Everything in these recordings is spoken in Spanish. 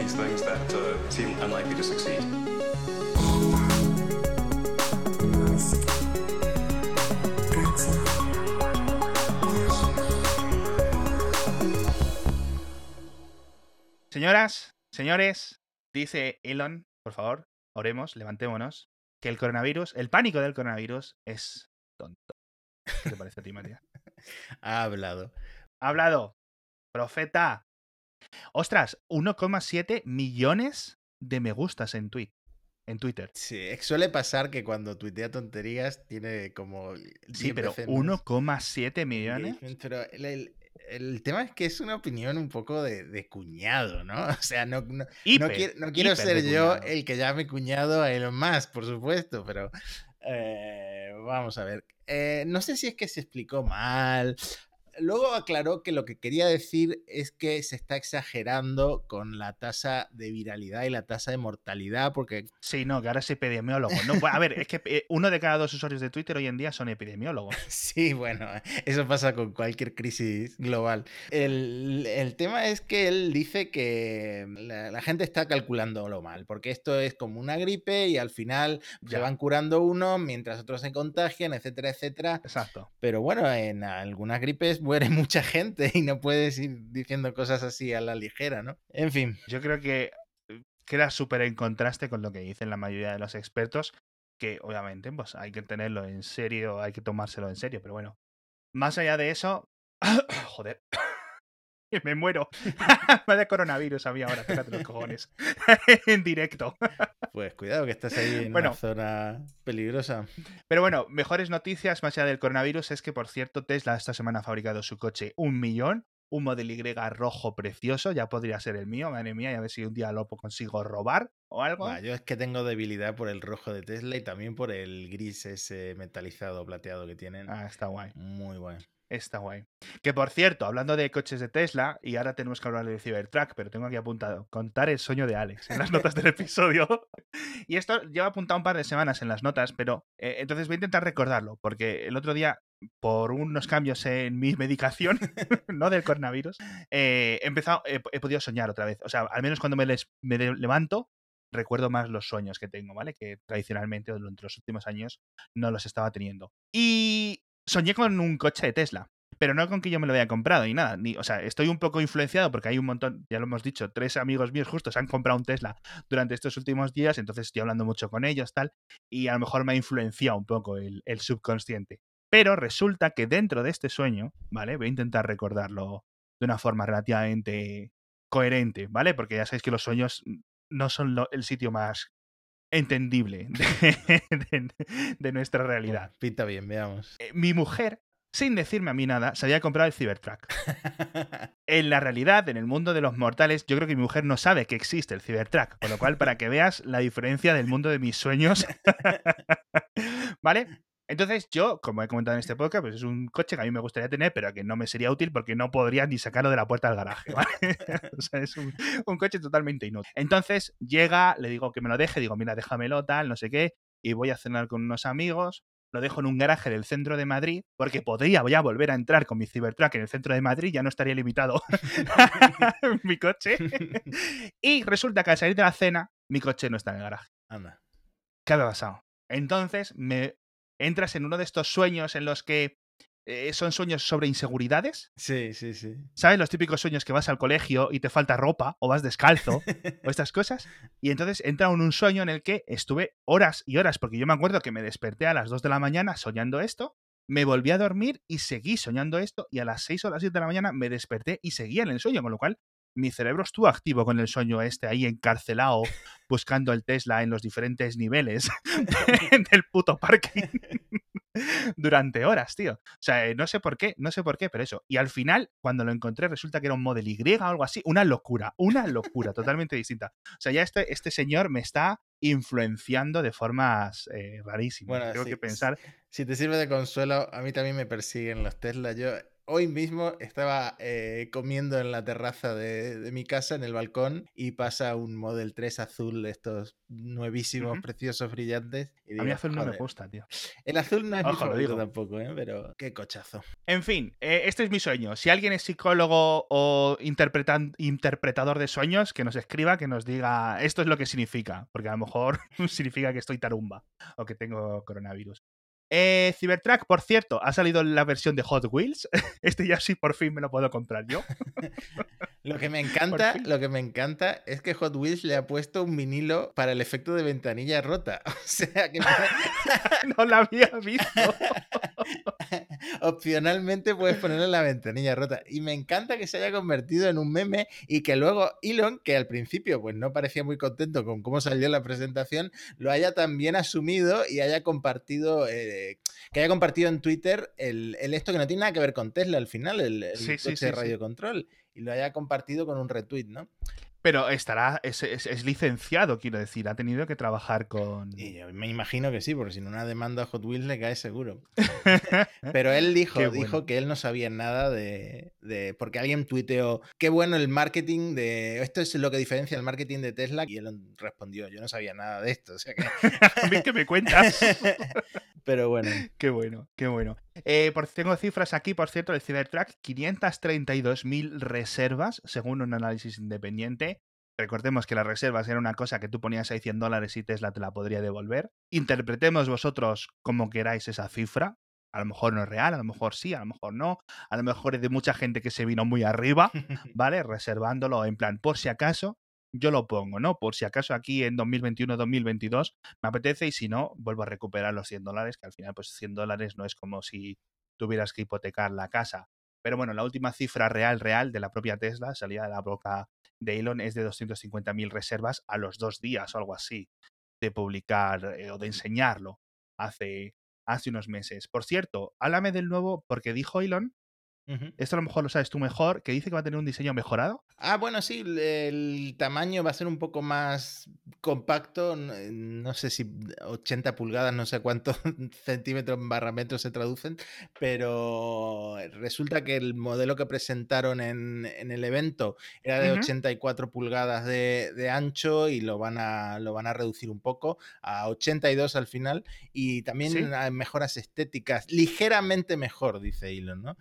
these things that uh, seem unlikely to succeed. Señoras, señores, dice Elon, por favor, oremos, levantémonos, que el coronavirus, el pánico del coronavirus es tonto. ¿Qué te parece a ti, María? Ha hablado. Ha hablado. Profeta. Ostras, 1,7 millones de me gustas en tweet. En Twitter. Sí, suele pasar que cuando tuitea tonterías tiene como. Sí, 10 pero veces más 1,7 millones. Pero el, el- el tema es que es una opinión un poco de, de cuñado, ¿no? O sea, no, no, quiero, no quiero ser yo cuñado. el que llame cuñado a Elon Musk, por supuesto, pero eh, vamos a ver. Eh, no sé si es que se explicó mal. Luego aclaró que lo que quería decir es que se está exagerando con la tasa de viralidad y la tasa de mortalidad, porque Sí, no, que ahora es epidemiólogo. No, a ver, es que eh, uno de cada dos usuarios de Twitter hoy en día son epidemiólogos. Sí, bueno, eso pasa con cualquier crisis global. El, el tema es que él dice que la, la gente está calculándolo mal, porque esto es como una gripe y al final se Ya. van curando unos mientras otros se contagian, etcétera, etcétera. Exacto. Pero bueno, en algunas gripes muere mucha gente y no puedes ir diciendo cosas así a la ligera, ¿no? En fin, Yo creo que eh, queda súper en contraste con lo que dicen la mayoría de los expertos, que obviamente pues hay que tenerlo en serio, hay que tomárselo en serio, pero bueno. Más allá de eso, joder, me muero. Me coronavirus a mí ahora, fíjate los cojones. en directo. Pues cuidado que estás ahí en Bueno. una zona peligrosa. Pero bueno, mejores noticias más allá del coronavirus es que, por cierto, Tesla esta semana ha fabricado su coche un millón, un Model Y rojo precioso, ya podría ser el mío, madre mía, y a ver si un día lo consigo robar o algo. Yo es que tengo debilidad por el rojo de Tesla y también por el gris ese metalizado plateado que tienen. Ah, está guay, Muy bueno. Está guay. Que por cierto, hablando de coches de Tesla, y ahora tenemos que hablar de Cybertruck, pero tengo aquí apuntado, contar el sueño de Alex en las notas del episodio. y esto lleva apuntado un par de semanas en las notas, pero eh, entonces voy a intentar recordarlo, porque el otro día, por unos cambios en mi medicación, no del coronavirus, eh, he empezado, he, he podido soñar otra vez. O sea, al menos cuando me, les- me levanto, recuerdo más los sueños que tengo, ¿vale? Que tradicionalmente durante los últimos años no los estaba teniendo. Y soñé con un coche de Tesla. Pero no con que yo me lo haya comprado ni nada. Ni, o sea, estoy un poco influenciado porque hay un montón, ya lo hemos dicho, tres amigos míos justo se han comprado un Tesla durante estos últimos días, entonces estoy hablando mucho con ellos, tal, y a lo mejor me ha influenciado un poco el, subconsciente. Pero resulta que dentro de este sueño, ¿vale? Voy a intentar recordarlo de una forma relativamente coherente, ¿vale? Porque ya sabéis que los sueños no son el sitio más entendible de, de- de nuestra realidad. Pinta bien, veamos. Eh, Mi mujer, sin decirme a mí nada, se había comprado el Cybertruck. En la realidad, en el mundo de los mortales, yo creo que mi mujer no sabe que existe el Cybertruck. Con lo cual, para que veas la diferencia del mundo de mis sueños. ¿Vale? Entonces, yo, como he comentado en este podcast, pues es un coche que a mí me gustaría tener, pero que no me sería útil porque no podría ni sacarlo de la puerta del garaje. ¿vale? o sea, es un, un coche totalmente inútil. Entonces, llega, le digo que me lo deje, digo, mira, déjamelo, tal, no sé qué, y voy a cenar con unos amigos lo dejo en un garaje del centro de Madrid, porque podría ya volver a entrar con mi Cybertruck en el centro de Madrid, ya no estaría limitado mi coche. y resulta que al salir de la cena, mi coche no está en el garaje. Anda. ¿Qué había pasado? Entonces, me entras en uno de estos sueños en los que eh, son sueños sobre inseguridades. Sí, sí, sí. ¿Sabes? Los típicos sueños que vas al colegio y te falta ropa o vas descalzo o estas cosas. Y entonces entra en un sueño en el que estuve horas y horas, porque yo me acuerdo que me desperté a las 2 de la mañana soñando esto, me volví a dormir y seguí soñando esto, y a las 6 o las 7 de la mañana me desperté y seguía en el sueño, con lo cual mi cerebro estuvo activo con el sueño este, ahí encarcelado, buscando el Tesla en los diferentes niveles del puto parking. Durante horas, tío. O sea, eh, no sé por qué, no sé por qué, pero eso. Y al final, cuando lo encontré, resulta que era un Model Y o algo así. Una locura, una locura totalmente distinta. O sea, ya este, este señor me está influenciando de formas eh, rarísimas. Bueno, Tengo sí, que pensar. Si te sirve de consuelo, a mí también me persiguen los Tesla. Yo hoy mismo estaba eh, comiendo en la terraza de, de, mi casa, en el balcón, y pasa un Model 3 azul de estos nuevísimos, uh -huh. preciosos, brillantes. Y digo, a mí azul no me gusta, tío. El azul no es Ojo, mi favorito tampoco, ¿eh? pero qué cochazo. En fin, eh, este es mi sueño. Si alguien es psicólogo o interpretador de sueños, que nos escriba, que nos diga esto es lo que significa, porque a lo mejor significa que estoy tarumba o que tengo coronavirus. Eh, Cybertruck, por cierto, ha salido la versión de Hot Wheels. Este ya sí por fin me lo puedo comprar yo. lo que me encanta, lo que me encanta es que Hot Wheels le ha puesto un vinilo para el efecto de ventanilla rota. O sea que no la había visto. Opcionalmente puedes ponerle la ventanilla rota. Y me encanta que se haya convertido en un meme y que luego Elon, que al principio pues no parecía muy contento con cómo salió la presentación, lo haya también asumido y haya compartido, eh, que haya compartido en Twitter el, el, esto que no tiene nada que ver con Tesla al final, el, el sí, coche sí, sí, de radio control. Y lo haya compartido con un retweet, ¿no? Pero estará, es, es, es, licenciado, quiero decir, ha tenido que trabajar con. Y yo me imagino que sí, porque si no una demanda a Hot Wheels le cae seguro. Pero él dijo, bueno. dijo que él no sabía nada de, de, Porque alguien tuiteó, qué bueno el marketing de. Esto es lo que diferencia el marketing de Tesla. Y él respondió, yo no sabía nada de esto. O sea que. que me cuentas. Pero bueno. Qué bueno, qué bueno. Eh, por, tengo cifras aquí, por cierto, del Cybertruck, 532.000 reservas, según un análisis independiente. Recordemos que las reservas era una cosa que tú ponías ahí 100 dólares y Tesla te la podría devolver. Interpretemos vosotros como queráis esa cifra. A lo mejor no es real, a lo mejor sí, a lo mejor no. A lo mejor es de mucha gente que se vino muy arriba, ¿vale? Reservándolo en plan, por si acaso, yo lo pongo, ¿no? Por si acaso aquí en 2021-2022 me apetece y si no, vuelvo a recuperar los 100 dólares, que al final pues 100 dólares no es como si tuvieras que hipotecar la casa. Pero bueno, la última cifra real, real de la propia Tesla, salida de la boca de Elon, es de 250.000 reservas a los dos días o algo así de publicar eh, o de enseñarlo hace, hace unos meses. Por cierto, háblame del nuevo, porque dijo Elon Uh -huh. Esto a lo mejor lo sabes tú mejor, que dice que va a tener un diseño mejorado. Ah, bueno, sí, el tamaño va a ser un poco más compacto, no sé si 80 pulgadas, no sé cuántos centímetros barra metros se traducen, pero resulta que el modelo que presentaron en, en el evento era de uh -huh. 84 pulgadas de, de, ancho y lo van, a, lo van a reducir un poco a 82 al final y también ¿Sí? mejoras estéticas, ligeramente mejor, dice Elon, ¿no?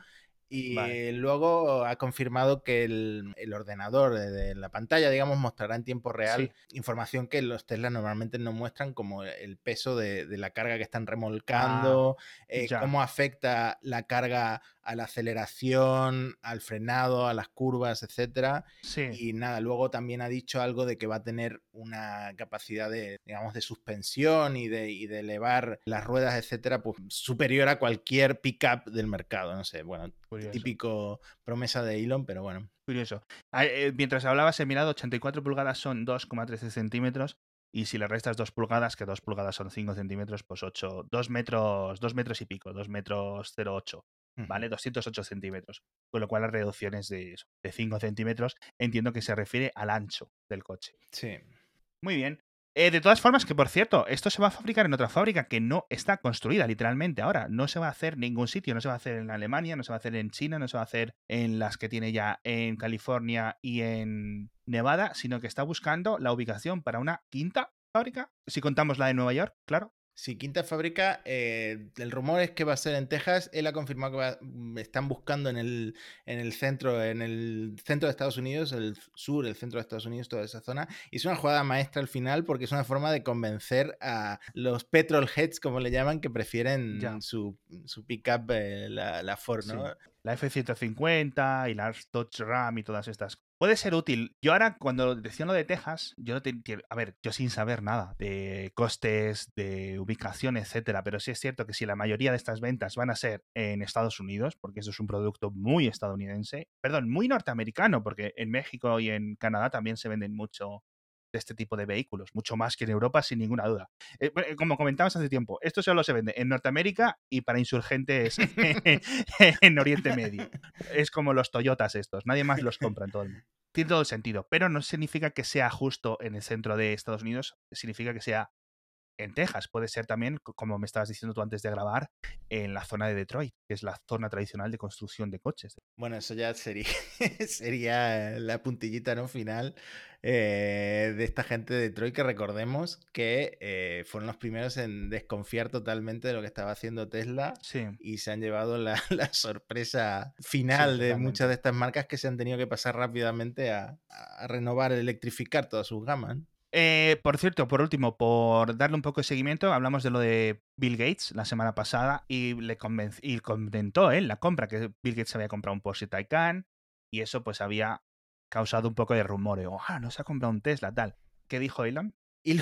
Y vale. luego ha confirmado que el, el, ordenador de la pantalla, digamos, mostrará en tiempo real sí. información que los Tesla normalmente no muestran, como el peso de, de la carga que están remolcando, ah, eh, cómo afecta la carga a la aceleración, al frenado, a las curvas, etcétera. Sí. Y nada, luego también ha dicho algo de que va a tener una capacidad de, digamos, de suspensión y de, y de elevar las ruedas, etcétera, pues superior a cualquier pickup del mercado. No sé, bueno, Curioso. típico promesa de Elon, pero bueno. Curioso. Eh, mientras hablabas, he mirado 84 pulgadas son 2,13 centímetros. Y si le restas 2 pulgadas, que 2 pulgadas son 5 centímetros, pues 8, 2 metros, 2 metros y pico, 2 metros 0,8. ¿vale? 208 centímetros. Con lo cual las reducciones de, de 5 centímetros entiendo que se refiere al ancho del coche. Sí. Muy bien. Eh, de todas formas, que por cierto, esto se va a fabricar en otra fábrica que no está construida literalmente ahora. No se va a hacer en ningún sitio. No se va a hacer en Alemania, no se va a hacer en China, no se va a hacer en las que tiene ya en California y en Nevada, sino que está buscando la ubicación para una quinta fábrica. Si contamos la de Nueva York, claro. Sí, quinta fábrica, eh, el rumor es que va a ser en Texas. Él ha confirmado que va, mm, están buscando en el, en el centro, en el centro de Estados Unidos, el sur, el centro de Estados Unidos, toda esa zona. Y es una jugada maestra al final porque es una forma de convencer a los petrol heads, como le llaman, que prefieren ya. su, su pickup, eh, la, la Ford, ¿no? Sí. La F-150 y la Dodge Ram y todas estas puede ser útil. Yo ahora, cuando decía lo de Texas, yo a ver, yo sin saber nada de costes, de ubicación, etcétera, pero sí es cierto que si la mayoría de estas ventas van a ser en Estados Unidos, porque eso es un producto muy estadounidense, perdón, muy norteamericano, porque en México y en Canadá también se venden mucho de este tipo de vehículos, mucho más que en Europa, sin ninguna duda. Eh, como comentabas hace tiempo, esto solo se vende en Norteamérica y para insurgentes en Oriente Medio. Es como los Toyotas estos, nadie más los compra en todo el mundo. Tiene todo el sentido, pero no significa que sea justo en el centro de Estados Unidos, significa que sea en Texas, puede ser también, co- como me estabas diciendo tú antes de grabar, en la zona de Detroit, que es la zona tradicional de construcción de coches. Bueno, eso ya sería, sería la puntillita no final eh, de esta gente de Detroit que recordemos que eh, fueron los primeros en desconfiar totalmente de lo que estaba haciendo Tesla Sí, y se han llevado la, la sorpresa final de muchas de estas marcas que se han tenido que pasar rápidamente a, a renovar, electrificar todas sus gamas. Eh, por cierto, por último, por darle un poco de seguimiento, hablamos de lo de Bill Gates la semana pasada y le y comentó él la compra, que Bill Gates había comprado un Porsche Taycan y eso pues había causado un poco de rumor. Ah, no se ha comprado un Tesla, tal. ¿Qué dijo Elon? Y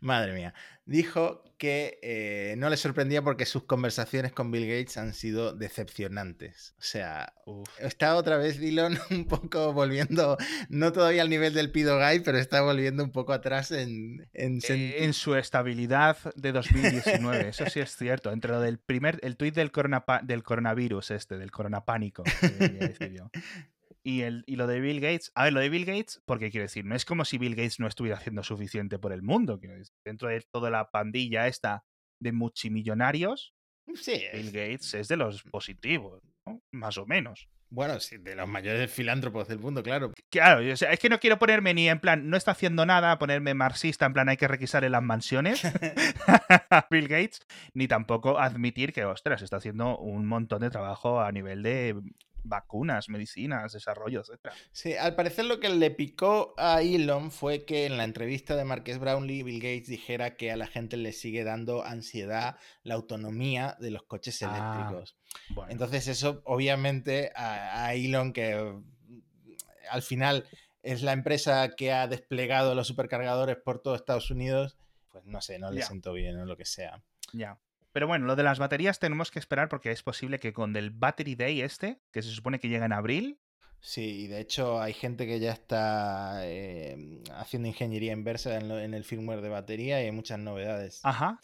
Madre mía. Dijo que eh, no le sorprendía porque sus conversaciones con Bill Gates han sido decepcionantes. O sea, está otra vez Elon un poco volviendo, no todavía al nivel del Pido Guy, pero está volviendo un poco atrás en, en Eh, en su estabilidad de 2019, eso sí es cierto. Entre lo del primer, el tuit del, coronapa- del coronavirus este, del coronapánico, que debería decir yo. Y, el, y lo de Bill Gates, a ver, lo de Bill Gates, porque quiero decir, no es como si Bill Gates no estuviera haciendo suficiente por el mundo. Quiero decir, dentro de toda la pandilla esta de multimillonarios, Sí, Bill es- Gates es de los positivos, ¿no? más o menos. bueno, sí, de los mayores filántropos del mundo, claro. Claro, o sea, es que no quiero ponerme ni en plan, no está haciendo nada, ponerme marxista, en plan, hay que requisarle las mansiones a Bill Gates, ni tampoco admitir que, ostras, está haciendo un montón de trabajo a nivel de vacunas, medicinas, desarrollo, etc. Sí, al parecer lo que le picó a Elon fue que en la entrevista de Marques Brownlee, Bill Gates dijera que a la gente le sigue dando ansiedad la autonomía de los coches Ah, eléctricos. Bueno, Entonces eso obviamente a, a Elon, que mm, al final es la empresa que ha desplegado los supercargadores por todo Estados Unidos, pues no sé, no le Ya. sentó bien o lo que sea. ya. Pero bueno, lo de las baterías tenemos que esperar porque es posible que con el Battery Day este, que se supone que llega en abril, Sí, y de hecho hay gente que ya está eh, haciendo ingeniería inversa en, lo- en el firmware de batería y hay muchas novedades. ajá,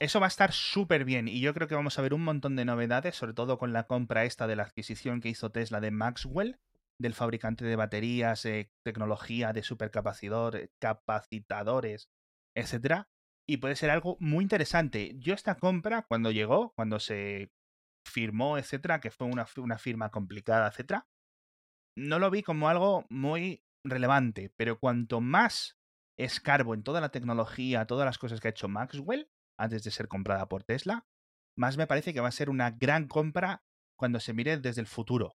eso va a estar súper bien y yo creo que vamos a ver un montón de novedades, sobre todo con la compra esta de la adquisición que hizo Tesla de Maxwell, del fabricante de baterías, eh, tecnología de supercapacidor, capacitadores, etcétera. Y puede ser algo muy interesante. Yo esta compra, cuando llegó, cuando se firmó, etcétera, que fue una, una firma complicada, etcétera, no lo vi como algo muy relevante. Pero cuanto más escarbo en toda la tecnología, todas las cosas que ha hecho Maxwell, antes de ser comprada por Tesla, más me parece que va a ser una gran compra cuando se mire desde el futuro.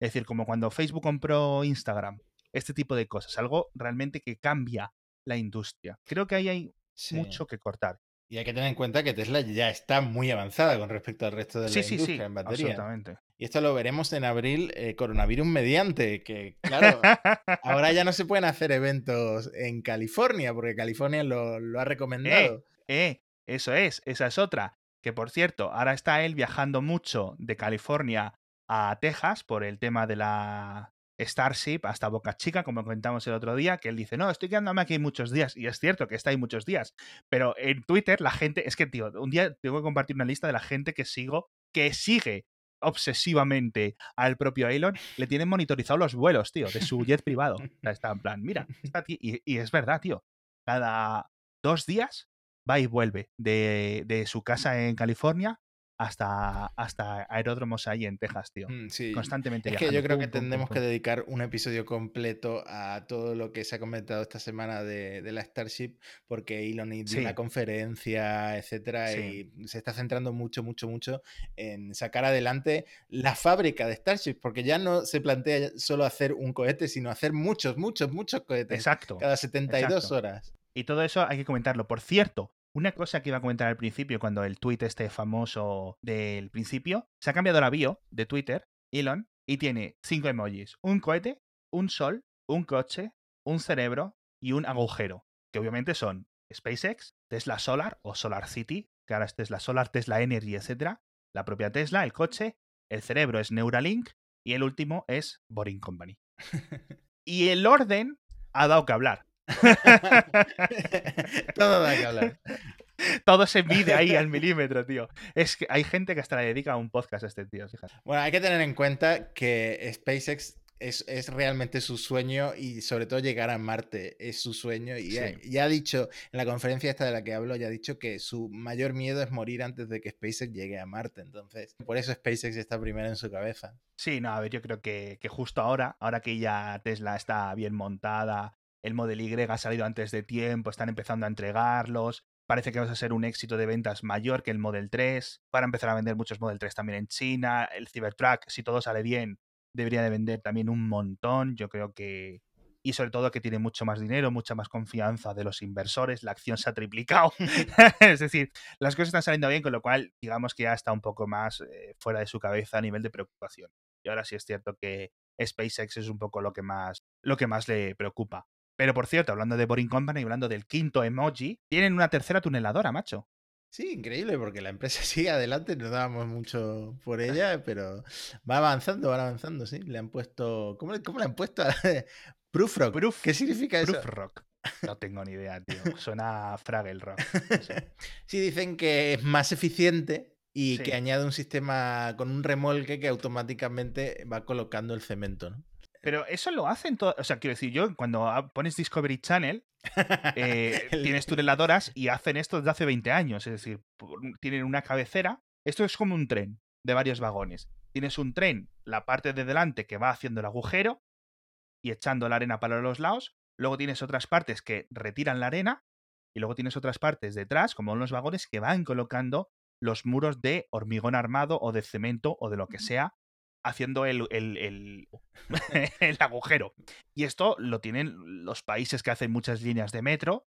Es decir, como cuando Facebook compró Instagram, este tipo de cosas, algo realmente que cambia la industria. Creo que ahí hay Sí. mucho que cortar. Y hay que tener en cuenta que Tesla ya está muy avanzada con respecto al resto de la Sí, industria sí, en batería. absolutamente. Y esto lo veremos en abril, eh, coronavirus mediante, que claro, ahora ya no se pueden hacer eventos en California, porque California lo, lo ha recomendado. Eh, eso es, esa es otra. Que por cierto, ahora está él viajando mucho de California a Texas por el tema de la Starship hasta Boca Chica, como comentamos el otro día, que él dice, no, estoy quedándome aquí muchos días. Y es cierto que está ahí muchos días. Pero en Twitter la gente, es que, tío, un día tengo que compartir una lista de la gente que sigo, que sigue obsesivamente al propio Elon, le tienen monitorizado los vuelos, tío, de su jet privado. O sea, está en plan, mira, está aquí. Y, y es verdad, tío. Cada dos días va y vuelve de, de su casa en California hasta, hasta aeródromos ahí en Texas, tío. Mm, sí. Constantemente Es que yo creo que tendremos que dedicar un episodio completo a todo lo que se ha comentado esta semana de, de la Starship, porque Elon dio Sí. una conferencia, etcétera, Sí. y se está centrando mucho, mucho, mucho en sacar adelante la fábrica de Starship, porque ya no se plantea solo hacer un cohete, sino hacer muchos, muchos, muchos cohetes Exacto. cada 72 exacto. horas. Y todo eso hay que comentarlo. Por cierto, una cosa que iba a comentar al principio, cuando el tweet este famoso del principio, se ha cambiado la bio de Twitter, Elon, y tiene cinco emojis. Un cohete, un sol, un coche, un cerebro y un agujero. Que obviamente son SpaceX, Tesla Solar o Solar City, que ahora es Tesla Solar, Tesla Energy, etc. La propia Tesla, el coche, el cerebro es Neuralink y el último es Boring Company. Y el orden ha dado que hablar. Todo da que hablar. Todo se mide ahí al milímetro, tío. Es que hay gente que hasta le dedica un podcast a este tío, fíjate. Bueno, hay que tener en cuenta que SpaceX es, es, realmente su sueño y sobre todo llegar a Marte es su sueño. Y Sí. ya, ya ha dicho, en la conferencia esta de la que hablo, ya ha dicho que su mayor miedo es morir antes de que SpaceX llegue a Marte. Entonces, por eso SpaceX está primero en su cabeza. Sí, no, a ver, yo creo que, que justo ahora, ahora que ya Tesla está bien montada, el Model Y ha salido antes de tiempo, están empezando a entregarlos, parece que va a ser un éxito de ventas mayor que el Model 3, van a empezar a vender muchos Model 3 también en China, el Cybertruck, si todo sale bien, debería de vender también un montón, yo creo que... Y sobre todo que tiene mucho más dinero, mucha más confianza de los inversores, la acción se ha triplicado. es decir, las cosas están saliendo bien, con lo cual digamos que ya está un poco más eh, fuera de su cabeza a nivel de preocupación. Y ahora sí es cierto que SpaceX es un poco lo que más, lo que más le preocupa. Pero por cierto, hablando de Boring Company, hablando del quinto emoji, tienen una tercera tuneladora, macho. Sí, increíble, porque la empresa sigue adelante, no dábamos mucho por ella, pero va avanzando, va avanzando, sí. Le han puesto. ¿Cómo, le- cómo le han puesto? Proof Rock. Proof- ¿Qué significa eso? Proof Rock. No tengo ni idea, tío. Suena a Fraggle Rock. no sé. Sí, dicen que es más eficiente y Sí. que añade un sistema con un remolque que automáticamente va colocando el cemento, ¿no? Pero eso lo hacen todas. O sea, quiero decir, yo cuando pones Discovery Channel, eh, tienes tuneladoras y hacen esto desde hace 20 años. Es decir, tienen una cabecera. Esto es como un tren de varios vagones. Tienes un tren, la parte de delante que va haciendo el agujero y echando la arena para los lados. Luego tienes otras partes que retiran la arena. Y luego tienes otras partes detrás, como los vagones, que van colocando los muros de hormigón armado o de cemento o de lo que sea, haciendo el, el- el- el agujero. Y esto lo tienen los países que hacen muchas líneas de metro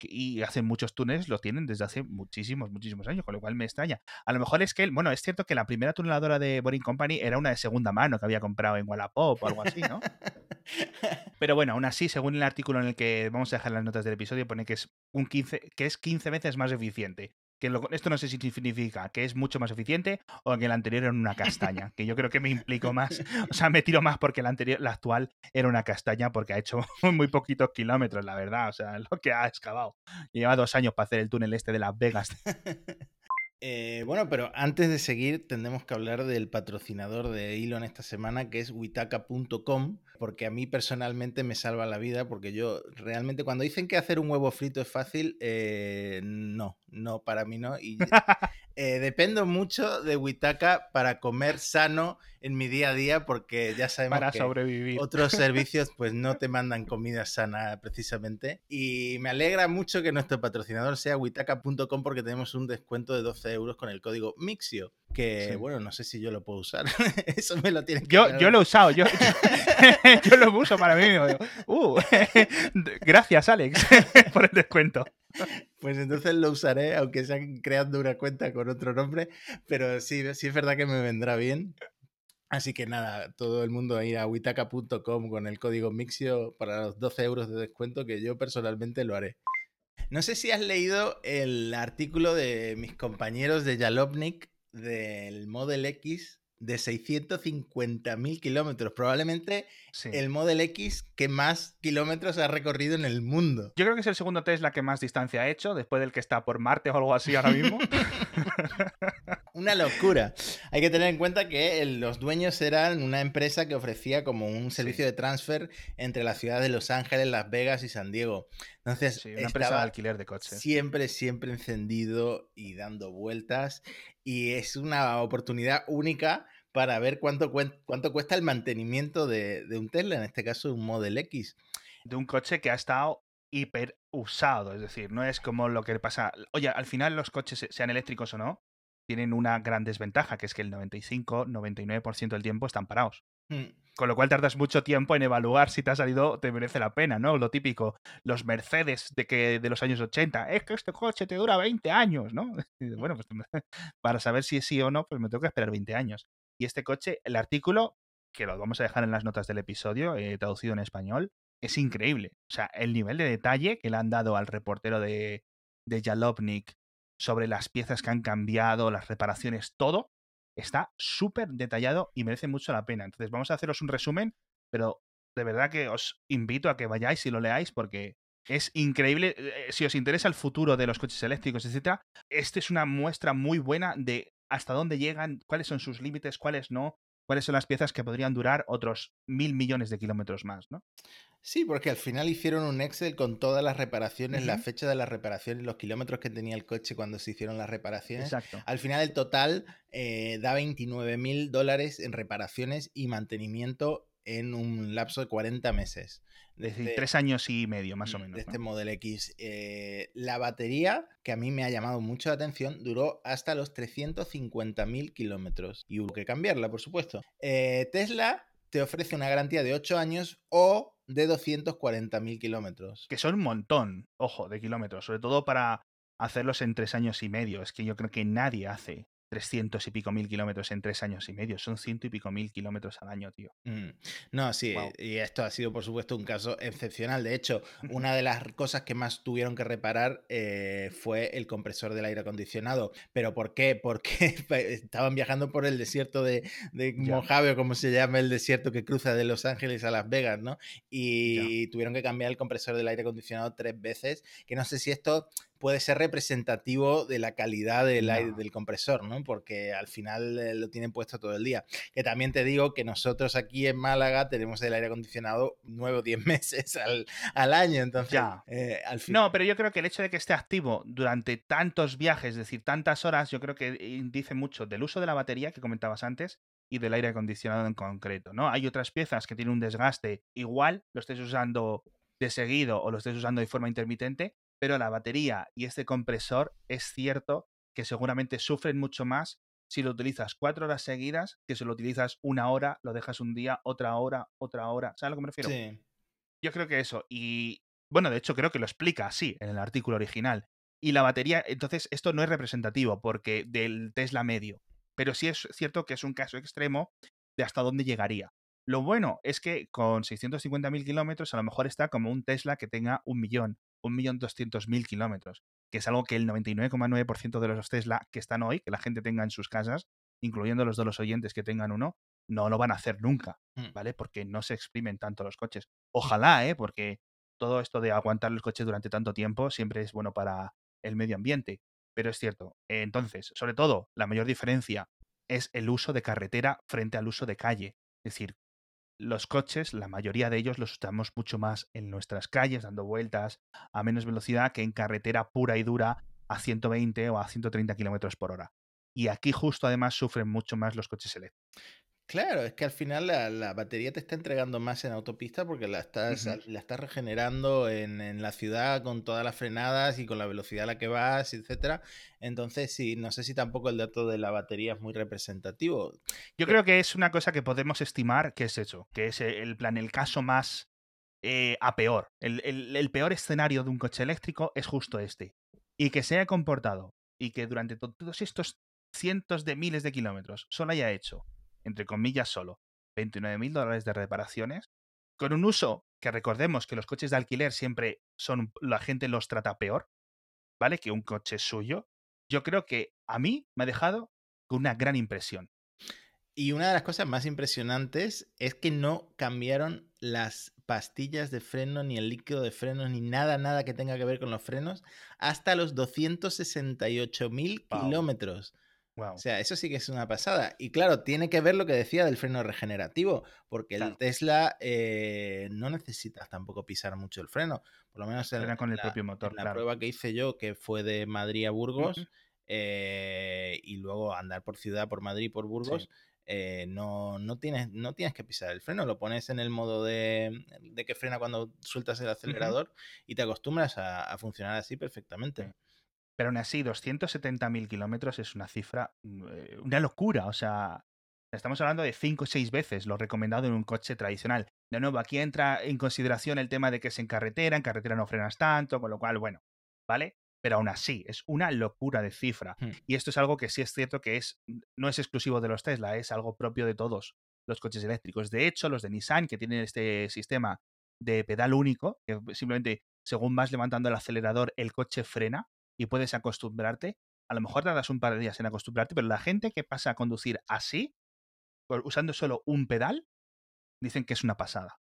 y hacen muchos túneles, lo tienen desde hace muchísimos, muchísimos años, con lo cual me extraña. A lo mejor es que, bueno, es cierto que la primera tuneladora de Boring Company era una de segunda mano que había comprado en Wallapop o algo así, ¿no? Pero bueno, aún así, según el artículo en el que vamos a dejar las notas del episodio, pone que es un 15, que es 15 veces más eficiente. Que esto no sé si significa que es mucho más eficiente o que el anterior era una castaña, que yo creo que me implico más, o sea, me tiro más porque la anterior, la actual era una castaña porque ha hecho muy poquitos kilómetros, la verdad, o sea, lo que ha excavado. Lleva dos años para hacer el túnel este de Las Vegas. Eh, bueno, pero antes de seguir, tendremos que hablar del patrocinador de Elon esta semana, que es witaka.com, porque a mí personalmente me salva la vida, porque yo realmente cuando dicen que hacer un huevo frito es fácil, eh, no, no, para mí no. Y eh, dependo mucho de Witaka para comer sano en mi día a día, porque ya sabemos para que sobrevivir. otros servicios pues no te mandan comida sana precisamente. Y me alegra mucho que nuestro patrocinador sea witaka.com porque tenemos un descuento de 12 euros con el código Mixio. Que Sí. bueno, no sé si yo lo puedo usar. Eso me lo tienen que Yo, yo lo he usado, yo, yo lo uso para mí. mismo, Uh, gracias, Alex, por el descuento. Pues entonces lo usaré, aunque sea creando una cuenta con otro nombre. Pero sí, sí es verdad que me vendrá bien. Así que nada, todo el mundo a ir a witaka.com con el código Mixio para los 12 euros de descuento, que yo personalmente lo haré. No sé si has leído el artículo de mis compañeros de Jalopnik del Model X de 650.000 kilómetros. Probablemente Sí. el Model X que más kilómetros ha recorrido en el mundo. Yo creo que es el segundo Tesla que más distancia ha hecho, después del que está por Marte o algo así ahora mismo. Una locura. Hay que tener en cuenta que los dueños eran una empresa que ofrecía como un servicio de transfer entre las ciudades de Los Ángeles, Las Vegas y San Diego. Entonces, Sí, una empresa de alquiler de coches. siempre, siempre encendido y dando vueltas. Y es una oportunidad única para ver cuánto, cuánto cuesta el mantenimiento de, de un Tesla, en este caso un Model X. De un coche que ha estado hiper usado, es decir, no es como lo que le pasa. Oye, al final los coches, sean eléctricos o no, tienen una gran desventaja, que es que el 95-99% del tiempo están parados. Hmm. Con lo cual tardas mucho tiempo en evaluar si te ha salido, te merece la pena, ¿no? Lo típico, los Mercedes de que de los años 80, es que este coche te dura 20 años, ¿no? Y bueno, pues para saber si es sí o no, pues me tengo que esperar 20 años. Y este coche, el artículo, que lo vamos a dejar en las notas del episodio, eh, traducido en español, es increíble. O sea, el nivel de detalle que le han dado al reportero de, de Jalopnik sobre las piezas que han cambiado, las reparaciones, todo, está súper detallado y merece mucho la pena. Entonces, vamos a haceros un resumen, pero de verdad que os invito a que vayáis y lo leáis porque es increíble. Eh, Si os interesa el futuro de los coches eléctricos, etcétera, esta es una muestra muy buena de hasta dónde llegan, cuáles son sus límites, cuáles no. Cuáles son las piezas que podrían durar otros mil millones de kilómetros más, ¿no? Sí, porque al final hicieron un Excel con todas las reparaciones, la fecha de las reparaciones, los kilómetros que tenía el coche cuando se hicieron las reparaciones. Exacto. Al final el total eh, da 29 mil dólares en reparaciones y mantenimiento en un lapso de 40 meses. Es decir, Desde- tres años y medio, más o mm, menos. de ¿no? este Model X. Eh, la batería, que a mí me ha llamado mucho la atención, duró hasta los 350.000 kilómetros. Y hubo que cambiarla, por supuesto. Eh, Tesla te ofrece una garantía de 8 años o de 240.000 kilómetros. Que son un montón, ojo, de kilómetros, sobre todo para hacerlos en tres años y medio. Es que yo creo que nadie hace 300 y pico mil kilómetros en tres años y medio. Son ciento y pico mil kilómetros al año, tío. Mm. No, sí, y esto ha sido por supuesto un caso excepcional. De hecho, una de las cosas que más tuvieron que reparar eh, fue el compresor del aire acondicionado. ¿Pero por qué? Porque estaban viajando por el desierto de. Mojave, o como se llama el desierto que cruza de Los Ángeles a Las Vegas, ¿no? Y tuvieron que cambiar el compresor del aire acondicionado tres veces, que no sé si esto puede ser representativo de la calidad del, aire, del compresor, ¿no? Porque al final eh, lo tienen puesto todo el día. Que también te digo que nosotros aquí en Málaga tenemos el aire acondicionado nueve o diez meses al, al año, entonces Ya. eh, al final... No, pero yo creo que el hecho de que esté activo durante tantos viajes, es decir, tantas horas, yo creo que eh, dice mucho del uso de la batería que comentabas antes y del aire acondicionado en concreto, ¿no? Hay otras piezas que tienen un desgaste igual, lo estés usando de seguido o lo estés usando de forma intermitente, pero la batería y este compresor es cierto que seguramente sufren mucho más si lo utilizas cuatro horas seguidas que si lo utilizas una hora, lo dejas un día, otra hora, otra hora. ¿Sabes a lo que me refiero? Sí. Yo creo que eso. Y bueno, de hecho creo que lo explica así en el artículo original. Y la batería, entonces esto no es representativo porque del Tesla medio. Pero sí es cierto que es un caso extremo de hasta dónde llegaría. Lo bueno es que con 650.000 kilómetros a lo mejor está como un Tesla que tenga un millón, un millón doscientos mil kilómetros, que es algo que el 99,9% de los Tesla que están hoy, que la gente tenga en sus casas, incluyendo los de los oyentes que tengan uno, no lo van a hacer nunca. Mm. ¿vale? Porque no se exprimen tanto los coches. Ojalá, ¿eh? Porque todo esto de aguantar los coches durante tanto tiempo siempre es bueno para el medio ambiente. Pero es cierto. Entonces, sobre todo, la mayor diferencia es el uso de carretera frente al uso de calle. Es decir, los coches, la mayoría de ellos los usamos mucho más en nuestras calles, dando vueltas a menos velocidad que en carretera pura y dura a 120 o a 130 kilómetros por hora. Y aquí justo además sufren mucho más los coches eléctricos. Claro, es que al final la, la batería te está entregando más en autopista porque la estás, la estás regenerando en, en la ciudad con todas las frenadas y con la velocidad a la que vas, etcétera. Entonces, sí, no sé si tampoco el dato de la batería es muy representativo. Yo creo que es una cosa que podemos estimar que es eso, que es el plan, el caso más eh, a peor. El, el- el peor escenario de un coche eléctrico es justo este. Y que se haya comportado y que durante to- todos estos cientos de miles de kilómetros solo haya hecho, entre comillas solo, 29 mil dólares de reparaciones, con un uso que recordemos que los coches de alquiler siempre son, la gente los trata peor, ¿vale? Que un coche suyo. Yo creo que a mí me ha dejado con una gran impresión. Y una de las cosas más impresionantes es que no cambiaron las pastillas de freno, ni el líquido de frenos, ni nada, nada que tenga que ver con los frenos, hasta los 268 mil Wow. kilómetros. Wow. O sea, eso sí que es una pasada. Y claro, tiene que ver lo que decía del freno regenerativo, porque el Claro. Tesla eh, no necesitas tampoco pisar mucho el freno. Por lo menos en, con el la, propio motor, en la claro. prueba que hice yo, que fue de Madrid a Burgos, eh, y luego andar por ciudad, por Madrid, por Burgos, Sí. eh, no, no, tienes, no tienes que pisar el freno, lo pones en el modo de, de que frena cuando sueltas el acelerador y te acostumbras a, a funcionar así perfectamente. Pero aún así, 270.000 kilómetros es una cifra, mm, eh, una locura. O sea, estamos hablando de 5 o 6 veces lo recomendado en un coche tradicional. De nuevo, aquí entra en consideración el tema de que es en carretera, en carretera no frenas tanto, con lo cual, bueno, ¿vale? Pero aún así, es una locura de cifra. Hmm. Y esto es algo que sí es cierto que es, no es exclusivo de los Tesla, es algo propio de todos los coches eléctricos. De hecho, los de Nissan, que tienen este sistema de pedal único, que simplemente según vas levantando el acelerador, el coche frena y puedes acostumbrarte. A lo mejor tardas un par de días en acostumbrarte, pero la gente que pasa a conducir así, usando solo un pedal, dicen que es una pasada.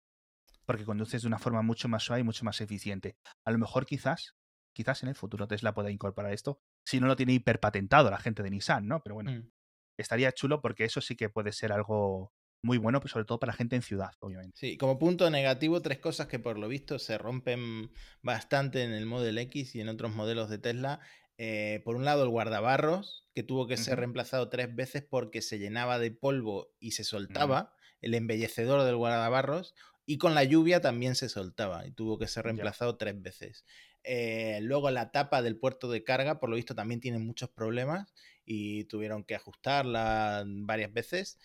Porque conduces de una forma mucho más suave y mucho más eficiente. A lo mejor quizás, quizás en el futuro Tesla pueda incorporar esto, si no lo tiene hiperpatentado la gente de Nissan, ¿no? Pero bueno, Mm. estaría chulo porque eso sí que puede ser algo muy bueno, pues sobre todo para gente en ciudad, obviamente. Sí, como punto negativo, tres cosas que por lo visto se rompen bastante en el Model X y en otros modelos de Tesla. Eh, por un lado, el guardabarros, que tuvo que ser reemplazado tres veces porque se llenaba de polvo y se Mm. soltaba, el embellecedor del guardabarros, y con la lluvia también se soltaba y tuvo que ser reemplazado tres veces. Eh, luego la tapa del puerto de carga, por lo visto, también tiene muchos problemas y tuvieron que ajustarla varias veces.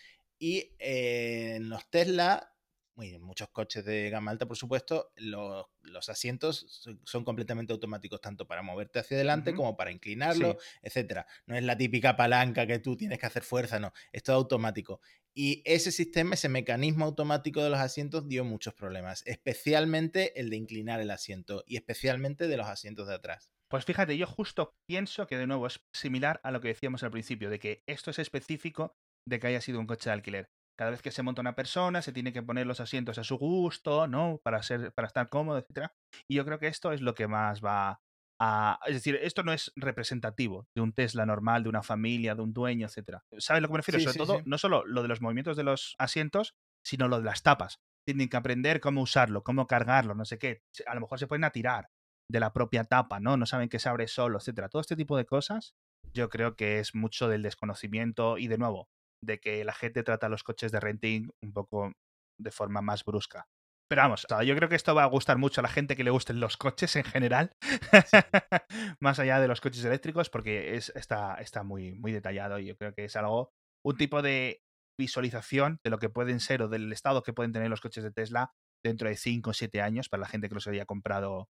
Y eh, en los Tesla, en muchos coches de gama alta, por supuesto, los, los asientos son, completamente automáticos, tanto para moverte hacia adelante como para inclinarlo, Sí. etcétera. No es la típica palanca que tú tienes que hacer fuerza, no, es todo automático. Y ese sistema, ese mecanismo automático de los asientos dio muchos problemas, especialmente el de inclinar el asiento y especialmente de los asientos de atrás. Pues fíjate, yo justo pienso que de nuevo es similar a lo que decíamos al principio, de que esto es específico de que haya sido un coche de alquiler. Cada vez que se monta una persona, se tiene que poner los asientos a su gusto, ¿no? Para ser, para estar cómodo, etcétera. Y yo creo que esto es lo que más va a. Es decir, esto no es representativo de un Tesla normal, de una familia, de un dueño, etcétera. ¿Sabes lo que me refiero? Sí, Sobre sí, todo, sí. no solo lo de los movimientos de los asientos, sino lo de las tapas. Tienen que aprender cómo usarlo, cómo cargarlo, no sé qué. A lo mejor se pueden a tirar de la propia tapa, ¿no? No saben que se abre solo, etcétera. Todo este tipo de cosas, yo creo que es mucho del desconocimiento y de nuevo, de que la gente trata los coches de renting un poco de forma más brusca. Pero vamos, yo creo que esto va a gustar mucho a la gente que le gusten los coches en general, más allá de los coches eléctricos, porque es, está, está muy, muy detallado y yo creo que es algo, un tipo de visualización de lo que pueden ser o del estado que pueden tener los coches de Tesla dentro de 5 o 7 años para la gente que los haya comprado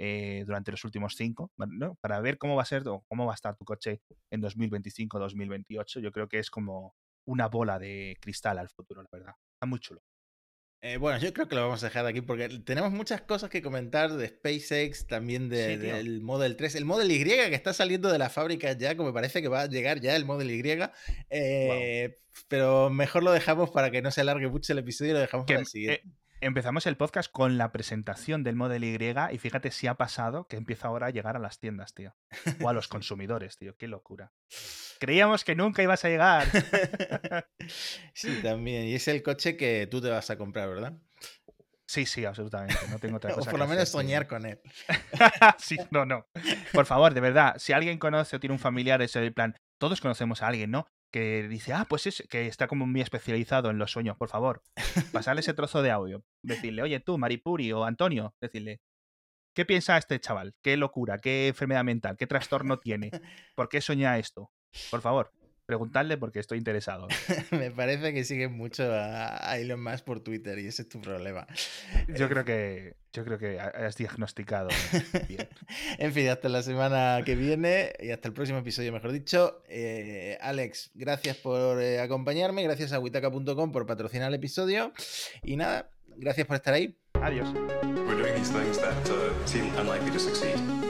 eh, durante los últimos 5, ¿no? para ver cómo va a ser o cómo va a estar tu coche en 2025 2028. Yo creo que es como una bola de cristal al futuro, la verdad. Está muy chulo. Eh, bueno, yo creo que lo vamos a dejar aquí porque tenemos muchas cosas que comentar de SpaceX, también de- Sí, tío. del Model 3. El Model Y que está saliendo de la fábrica ya, como parece que va a llegar ya el Model Y. eh, Pero mejor lo dejamos para que no se alargue mucho el episodio y lo dejamos Que, para el siguiente. eh, empezamos el podcast con la presentación del Model Y y fíjate si ha pasado que empieza ahora a llegar a las tiendas, tío. O a los consumidores, tío. Qué locura. Creíamos que nunca ibas a llegar. sí, también. Y es el coche que tú te vas a comprar, ¿verdad? Sí, sí, absolutamente. No tengo otra O cosa por que lo menos hacer, soñar con él. sí, no, no. Por favor, de verdad, si alguien conoce o tiene un familiar, es el plan. Todos conocemos a alguien, ¿no? Que dice, ah, pues es que está como muy especializado en los sueños. Por favor, pasarle ese trozo de audio. Decirle, oye, tú, Maripuri o Antonio, decirle, ¿qué piensa este chaval? ¿Qué locura? ¿Qué enfermedad mental? ¿Qué trastorno tiene? ¿Por qué sueña esto? Por favor, preguntadle porque estoy interesado. Me parece que sigues mucho a a Elon Musk por Twitter y ese es tu problema. Yo creo que, yo creo que has diagnosticado bien. en fin, hasta la semana que viene y hasta el próximo episodio, mejor dicho. Eh, Alex, gracias por eh, acompañarme, gracias a witaka.com por patrocinar el episodio y nada, gracias por estar ahí. Adiós. We're doing these things that uh, seem unlikely to succeed.